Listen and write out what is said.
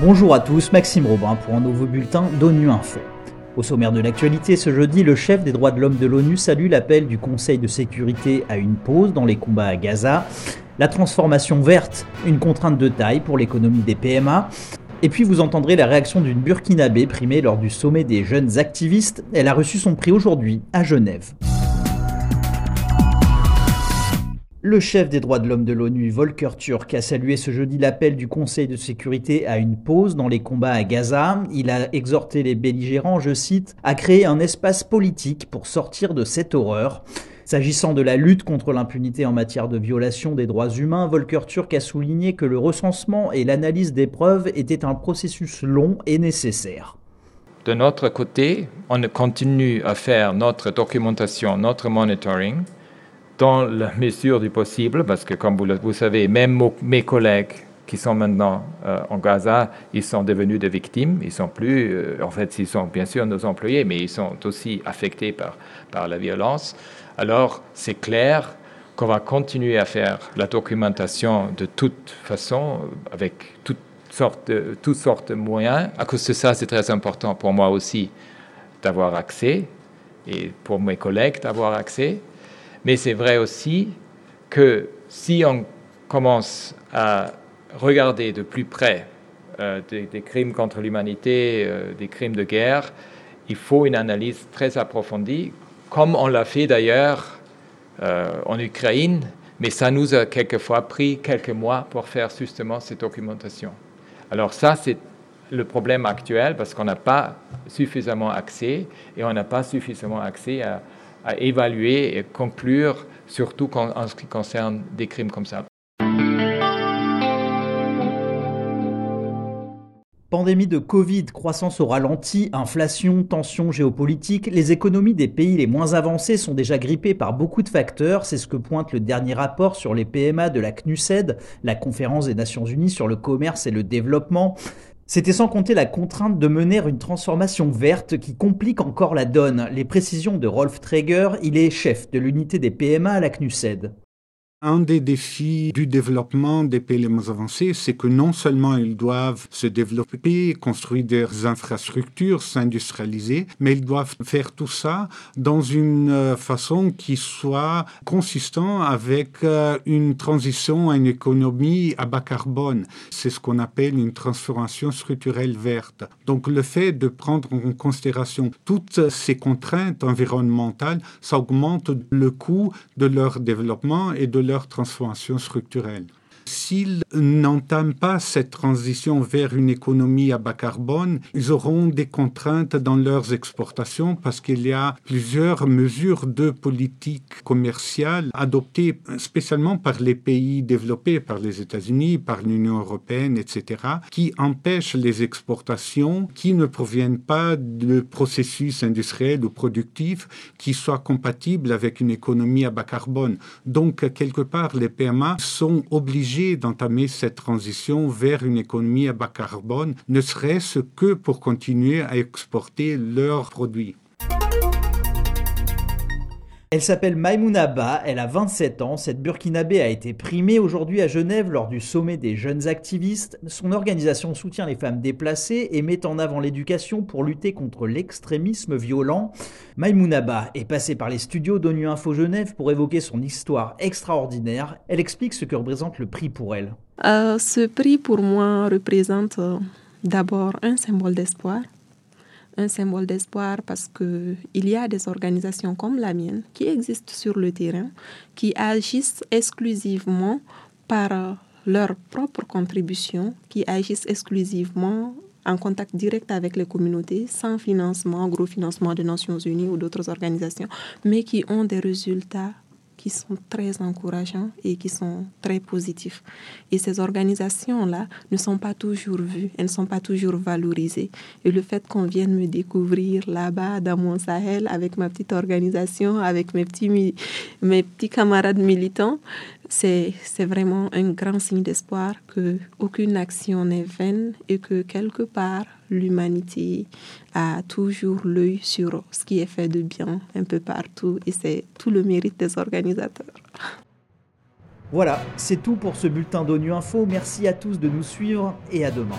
Bonjour à tous, Maxime Robin pour un nouveau bulletin d'ONU Info. Au sommaire de l'actualité ce jeudi, le chef des droits de l'homme de l'ONU salue l'appel du Conseil de sécurité à une pause dans les combats à Gaza, la transformation verte, une contrainte de taille pour l'économie des PMA, et puis vous entendrez la réaction d'une Burkinabé primée lors du sommet des jeunes activistes. Elle a reçu son prix aujourd'hui à Genève. Le chef des droits de l'homme de l'ONU, Volker Turk, a salué ce jeudi l'appel du Conseil de sécurité à une pause dans les combats à Gaza. Il a exhorté les belligérants, je cite, à créer un espace politique pour sortir de cette horreur. S'agissant de la lutte contre l'impunité en matière de violation des droits humains, Volker Turk a souligné que le recensement et l'analyse des preuves étaient un processus long et nécessaire. De notre côté, on continue à faire notre documentation, notre monitoring dans la mesure du possible, parce que comme vous, vous savez, même mes collègues qui sont maintenant euh, en Gaza, ils sont devenus des victimes. Ils sont plus, euh, en fait, ils sont bien sûr nos employés, mais ils sont aussi affectés par, la violence. Alors, c'est clair qu'on va continuer à faire la documentation de toute façon, avec toutes sortes toutes sortes de moyens. À cause de ça, c'est très important pour moi aussi d'avoir accès et pour mes collègues d'avoir accès. Mais c'est vrai aussi que si on commence à regarder de plus près euh, des, crimes contre l'humanité, euh, des crimes de guerre, il faut une analyse très approfondie, comme on l'a fait d'ailleurs euh, en Ukraine, mais ça nous a quelquefois pris quelques mois pour faire justement cette documentation. Alors ça, c'est le problème actuel parce qu'on n'a pas suffisamment accès et on n'a pas suffisamment accès à, à évaluer et conclure, surtout en ce qui concerne des crimes comme ça. Pandémie de Covid, croissance au ralenti, inflation, tensions géopolitiques, les économies des pays les moins avancés sont déjà grippées par beaucoup de facteurs, c'est ce que pointe le dernier rapport sur les PMA de la CNUSED, la conférence des Nations Unies sur le commerce et le développement. C'était sans compter la contrainte de mener une transformation verte qui complique encore la donne. Les précisions de Rolf Traeger, il est chef de l'unité des PMA à la CNUSED. Un des défis du développement des pays les moins avancés, c'est que non seulement ils doivent se développer, construire des infrastructures, s'industrialiser, mais ils doivent faire tout ça dans une euh, façon qui soit consistant avec euh, une transition à une économie à bas carbone. C'est ce qu'on appelle une transformation structurelle verte. Donc le fait de prendre en considération toutes ces contraintes environnementales, ça augmente le coût de leur développement et de leur transformation structurelle. S'ils n'entament pas cette transition vers une économie à bas carbone, ils auront des contraintes dans leurs exportations parce qu'il y a plusieurs mesures de politique commerciale adoptées spécialement par les pays développés, par les États-Unis, par l'Union européenne, etc., qui empêchent les exportations qui ne proviennent pas de processus industriels ou productifs qui soient compatibles avec une économie à bas carbone. Donc, quelque part, les PMA sont obligés d'entamer cette transition vers une économie à bas carbone, ne serait-ce que pour continuer à exporter leurs produits. Elle s'appelle Maimouna Ba, elle a 27 ans. Cette Burkinabé a été primée aujourd'hui à Genève lors du sommet des jeunes activistes. Son organisation soutient les femmes déplacées et met en avant l'éducation pour lutter contre l'extrémisme violent. Maimouna Ba est passée par les studios d'ONU Info Genève pour évoquer son histoire extraordinaire. Elle explique ce que représente le prix pour elle. Euh, ce prix pour moi représente euh, d'abord un symbole d'espoir un symbole d'espoir parce qu'il y a des organisations comme la mienne qui existent sur le terrain, qui agissent exclusivement par leur propre contribution, qui agissent exclusivement en contact direct avec les communautés, sans financement, gros financement des Nations Unies ou d'autres organisations, mais qui ont des résultats qui sont très encourageants et qui sont très positifs. Et ces organisations-là ne sont pas toujours vues, elles ne sont pas toujours valorisées. Et le fait qu'on vienne me découvrir là-bas, dans mon Sahel, avec ma petite organisation, avec mes petits, mes petits camarades militants, c'est vraiment un grand signe d'espoir que aucune action n'est vaine et que quelque part l'humanité a toujours l'œil sur ce qui est fait de bien un peu partout et c'est tout le mérite des organisateurs. Voilà, c'est tout pour ce bulletin d'ONU Info. Merci à tous de nous suivre et à demain.